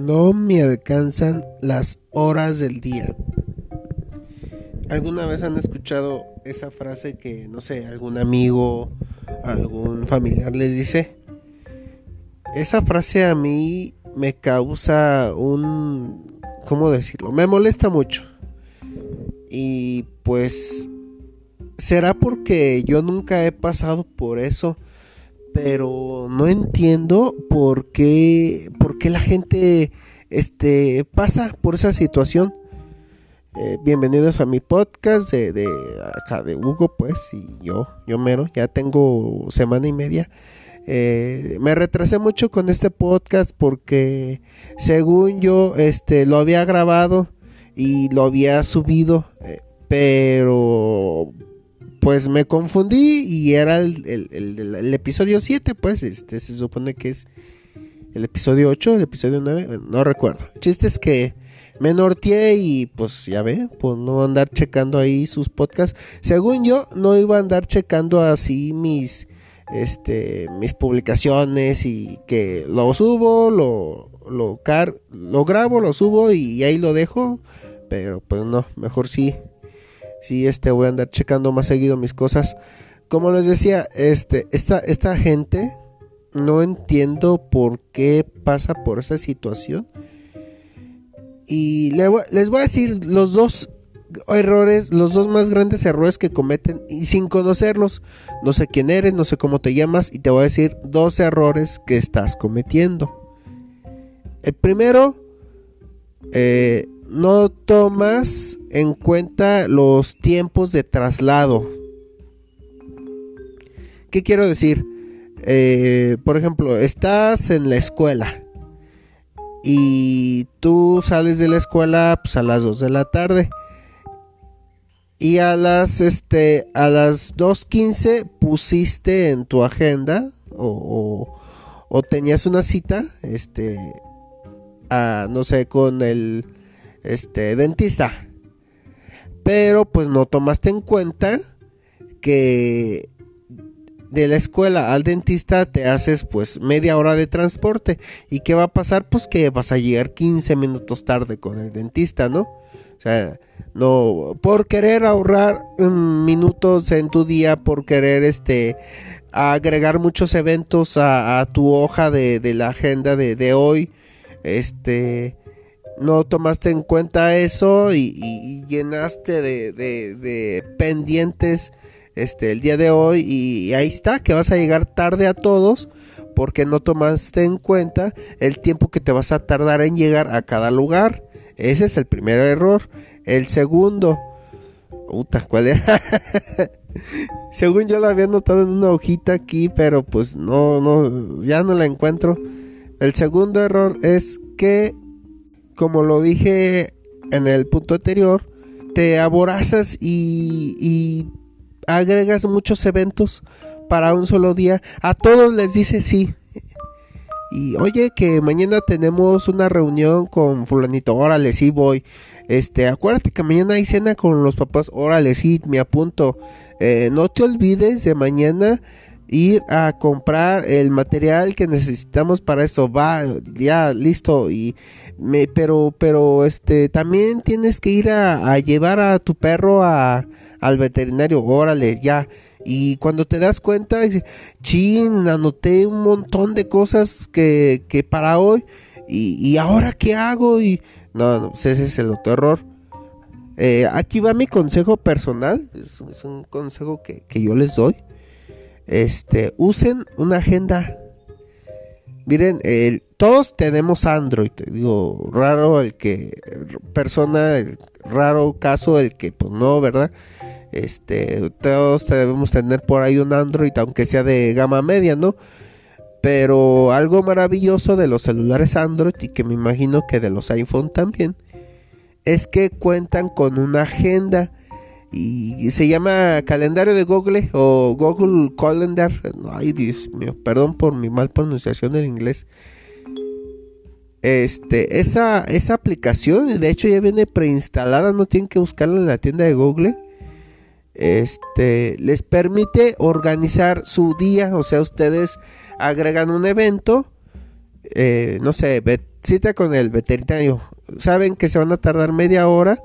No me alcanzan las horas del día. ¿Alguna vez han escuchado esa frase que, no sé, algún amigo, algún familiar les dice? Esa frase a mí me causa un... ¿Cómo decirlo? Me molesta mucho. Y pues... ¿Será porque yo nunca he pasado por eso? Pero no entiendo por qué, por qué la gente este, pasa por esa situación. Eh, bienvenidos a mi podcast de, de, acá de Hugo, pues, y yo, yo mero, ya tengo semana y media. Eh, me retrasé mucho con este podcast porque según yo este, lo había grabado y lo había subido, eh, pero pues me confundí y era el, episodio 7, pues este se supone que es el episodio 8, el episodio 9, no recuerdo. El chiste es que me norteé y pues ya ve, pues no andar checando ahí sus podcasts. Según yo, no iba a andar checando así mis este mis publicaciones y que lo subo, lo lo, car lo grabo, lo subo y ahí lo dejo, pero pues no, mejor sí sí, este, voy a andar checando más seguido mis cosas. Como les decía, este, esta, esta gente no entiendo por qué pasa por esa situación. Y les voy a decir los dos errores, los dos más grandes errores que cometen y sin conocerlos. No sé quién eres, no sé cómo te llamas y te voy a decir dos errores que estás cometiendo. El primero, eh, no tomas en cuenta los tiempos de traslado. ¿Qué quiero decir? Eh, por ejemplo, estás en la escuela y tú sales de la escuela pues, a las 2 de la tarde y a las este a las 2.15 pusiste en tu agenda o, o, tenías una cita este a, no sé con el este, dentista. Pero pues no tomaste en cuenta que de la escuela al dentista te haces pues media hora de transporte. ¿Y qué va a pasar? Pues que vas a llegar 15 minutos tarde con el dentista, ¿no? O sea, no, por querer ahorrar mm, minutos en tu día, por querer este agregar muchos eventos a, tu hoja de, la agenda de, de hoy, este no tomaste en cuenta eso y, llenaste de, pendientes este, el día de hoy y, ahí está, que vas a llegar tarde a todos porque no tomaste en cuenta el tiempo que te vas a tardar en llegar a cada lugar. Ese es el primer error. El segundo, puta, ¿cuál era? Según yo lo había notado en una hojita aquí, pero pues no, no, ya no la encuentro. El segundo error es que como lo dije en el punto anterior, te aborazas y, agregas muchos eventos para un solo día. A todos les dices sí. Y oye, que mañana tenemos una reunión con fulanito, órale, sí voy. Este, acuérdate que mañana hay cena con los papás, órale, sí, me apunto. Eh, no te olvides de mañana ir a comprar el material que necesitamos para esto. Va ya listo y me pero pero este también tienes que ir a, llevar a tu perro a, al veterinario. Órale ya. Y cuando te das cuenta chin anoté un montón de cosas que, que para hoy y, ahora qué hago y no, no pues ese es el otro error. Eh, aquí va mi consejo personal es, un consejo que, que yo les doy este, usen una agenda. Miren, todos tenemos Android. Digo, raro el que, persona, raro caso el que, pues no, ¿verdad? Este, todos debemos tener por ahí un Android, aunque sea de gama media, ¿no? Pero algo maravilloso de los celulares Android y que me imagino que de los iPhone también, es que cuentan con una agenda y se llama calendario de Google o Google Calendar. Ay, Dios mío, perdón por mi mal pronunciación del inglés. Este, esa, esa aplicación, de hecho ya viene preinstalada, no tienen que buscarla en la tienda de Google. Este, les permite organizar su día, o sea, ustedes agregan un evento, eh, no sé, cita con el veterinario. Saben que se van a tardar media hora.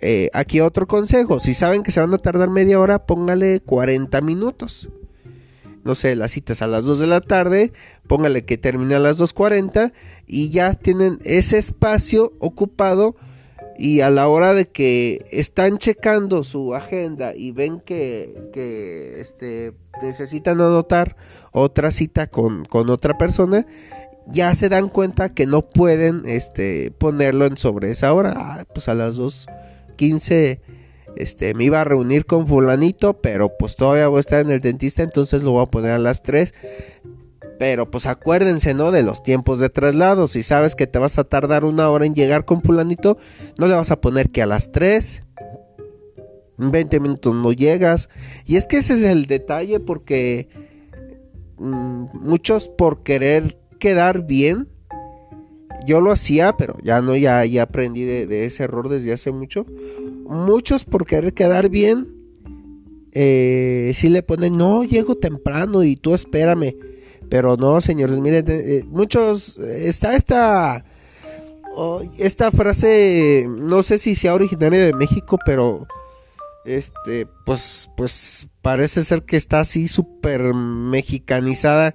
Eh, aquí otro consejo, si saben que se van a tardar media hora, póngale 40 minutos. No sé, las citas a las 2 de la tarde, póngale que termine a las 2.40 y ya tienen ese espacio ocupado y a la hora de que están checando su agenda y ven que, este, necesitan anotar otra cita con, otra persona, ya se dan cuenta que no pueden este, ponerlo en sobre esa hora. Ah, pues a las 2.15 este, me iba a reunir con fulanito, pero pues todavía voy a estar en el dentista, entonces lo voy a poner a las 3. Pero pues acuérdense, ¿no? De los tiempos de traslado. Si sabes que te vas a tardar una hora en llegar con fulanito, no le vas a poner que a las 3. 20 minutos no llegas. Y es que ese es el detalle porque mm, muchos por querer quedar bien, yo lo hacía, pero ya no, ya, ya aprendí de, ese error desde hace mucho. Muchos por querer quedar bien, eh, si le ponen, no, llego temprano y tú espérame. Pero no, señores, miren, eh, muchos, está esta, oh, esta frase, no sé si sea originaria de México, pero, este, pues, pues parece ser que está así súper mexicanizada.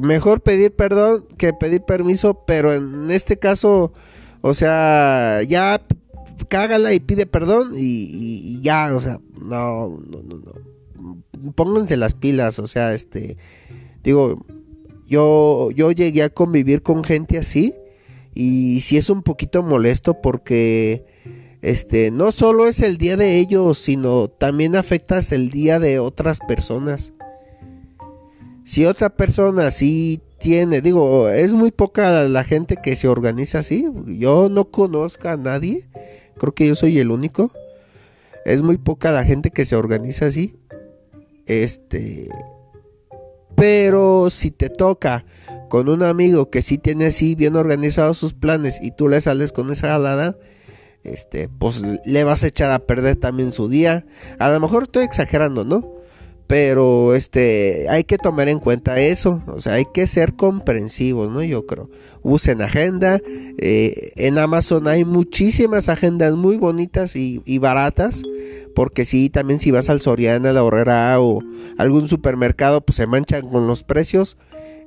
Mejor pedir perdón que pedir permiso, pero en este caso, o sea, ya cágala y pide perdón y, ya, o sea, no, no, no, no. Pónganse las pilas, o sea, este, digo, yo, yo llegué a convivir con gente así y sí es un poquito molesto porque este no solo es el día de ellos, sino también afectas el día de otras personas. Si otra persona sí tiene, digo, es muy poca la gente que se organiza así. Yo no conozco a nadie, creo que yo soy el único. Es muy poca la gente que se organiza así. Este, pero si te toca con un amigo que sí tiene así bien organizados sus planes y tú le sales con esa galada, este, pues le vas a echar a perder también su día. A lo mejor estoy exagerando, ¿no? Pero este, hay que tomar en cuenta eso, o sea, hay que ser comprensivos, ¿no? Yo creo. Usen agenda. Eh, en Amazon hay muchísimas agendas muy bonitas y, baratas. Porque sí, también si vas al Soriana, la Horrera o algún supermercado, pues se manchan con los precios.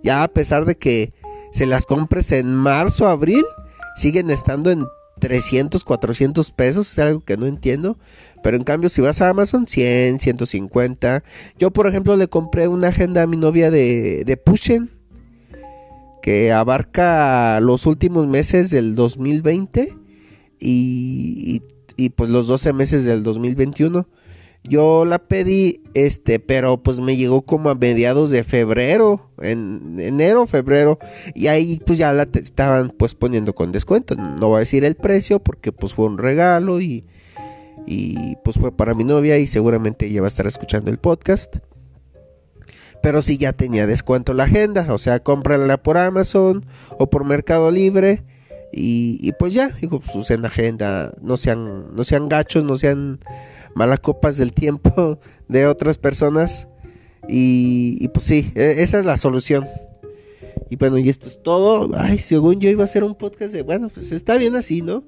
Ya a pesar de que se las compres en marzo, abril, siguen estando en 300, 400 pesos, es algo que no entiendo. Pero en cambio, si vas a Amazon, 100, 150. Yo, por ejemplo, le compré una agenda a mi novia de, de Pushen, que abarca los últimos meses del 2020 y, y, pues los 12 meses del 2021. Yo la pedí, este, pero pues me llegó como a mediados de febrero, en enero, febrero, y ahí pues ya la estaban pues poniendo con descuento. No voy a decir el precio porque pues fue un regalo y, y pues fue para mi novia y seguramente ella va a estar escuchando el podcast. Pero si ya tenía descuento la agenda, o sea, cómprala por Amazon o por Mercado Libre. Y, pues ya, digo, pues usen agenda, no sean, no sean gachos, no sean malacopas del tiempo de otras personas. Y, pues sí, e, esa es la solución. Y bueno, y esto es todo. Ay, según yo iba a hacer un podcast de, bueno, pues está bien así, ¿no?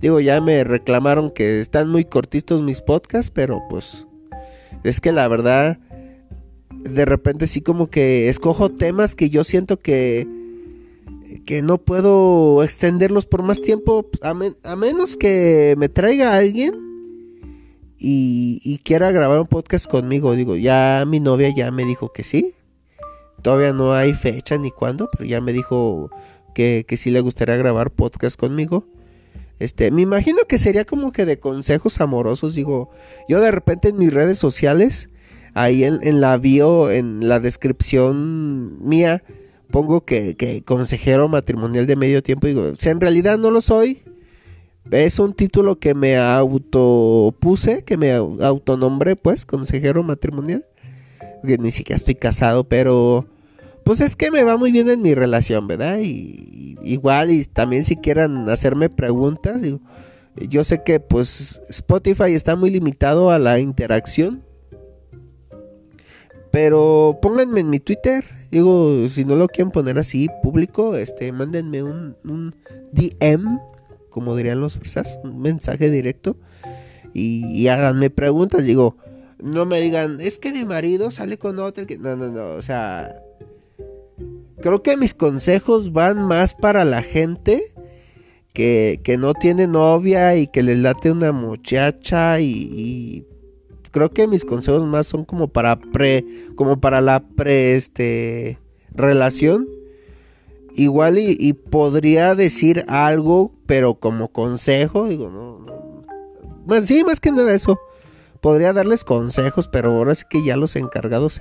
Digo, ya me reclamaron que están muy cortitos mis podcasts, pero pues es que la verdad, de repente sí como que escojo temas que yo siento que, que no puedo extenderlos por más tiempo, pues, a, menos que me traiga alguien y, y, quiera grabar un podcast conmigo. Digo, ya mi novia ya me dijo que sí. Todavía no hay fecha ni cuándo, pero ya me dijo que, que sí le gustaría grabar podcast conmigo. Este, me imagino que sería como que de consejos amorosos. Digo, yo de repente en mis redes sociales, ahí en, la bio, en la descripción mía, pongo que, que, consejero matrimonial de medio tiempo. Digo, si en realidad no lo soy, es un título que me autopuse, que me autonombré, pues, consejero matrimonial. Que ni siquiera estoy casado, pero pues es que me va muy bien en mi relación, ¿verdad? Y, igual y también si quieran hacerme preguntas, yo sé que pues Spotify está muy limitado a la interacción. Pero pónganme en mi Twitter, Digo, si no lo quieren poner así público, este, mándenme un DM, como dirían los fresas, un mensaje directo y, y háganme preguntas. Digo, no me digan, es que mi marido sale con otro. No, no, no, o sea, creo que mis consejos van más para la gente que, que no tiene novia y que les late una muchacha y, creo que mis consejos más son como para pre, como para la pre, este, relación. Igual y podría decir algo, pero como consejo, digo, no. Pues sí, más que nada eso podría darles consejos, pero ahora sí que ya los encargados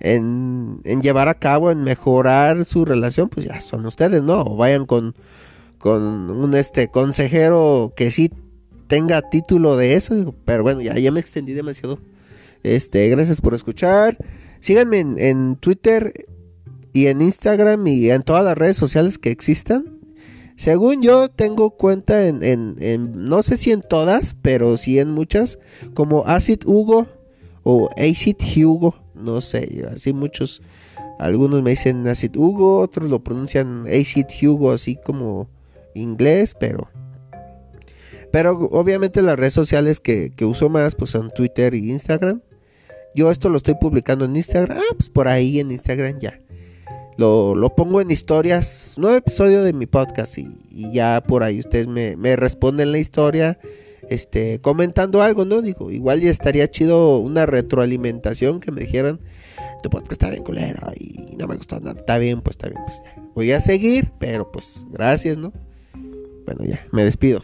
en, en, llevar a cabo, en mejorar su relación, pues ya son ustedes, ¿no? O vayan con, con un este consejero que sí tenga título de eso, pero bueno, ya, ya me extendí demasiado. Este, gracias por escuchar. Síganme en, en Twitter y en Instagram y en todas las redes sociales que existan. Según yo tengo cuenta en, no sé si en todas, pero sí en muchas, como Acid Hugo o Acid Hugo, no sé, así muchos, algunos me dicen Acid Hugo, otros lo pronuncian Acid Hugo, así como inglés, pero... Pero obviamente las redes sociales que, que uso más pues son Twitter y Instagram. Yo esto lo estoy publicando en Instagram. Ah, pues por ahí en Instagram ya lo, pongo en historias, nuevo episodio de mi podcast y, ya por ahí ustedes me, responden la historia, este, comentando algo, ¿no? Digo, igual ya estaría chido una retroalimentación que me dijeran, tu podcast está bien culero y no me gusta nada, está bien, pues está bien, pues voy a seguir, pero pues gracias, ¿no? Bueno, ya, me despido.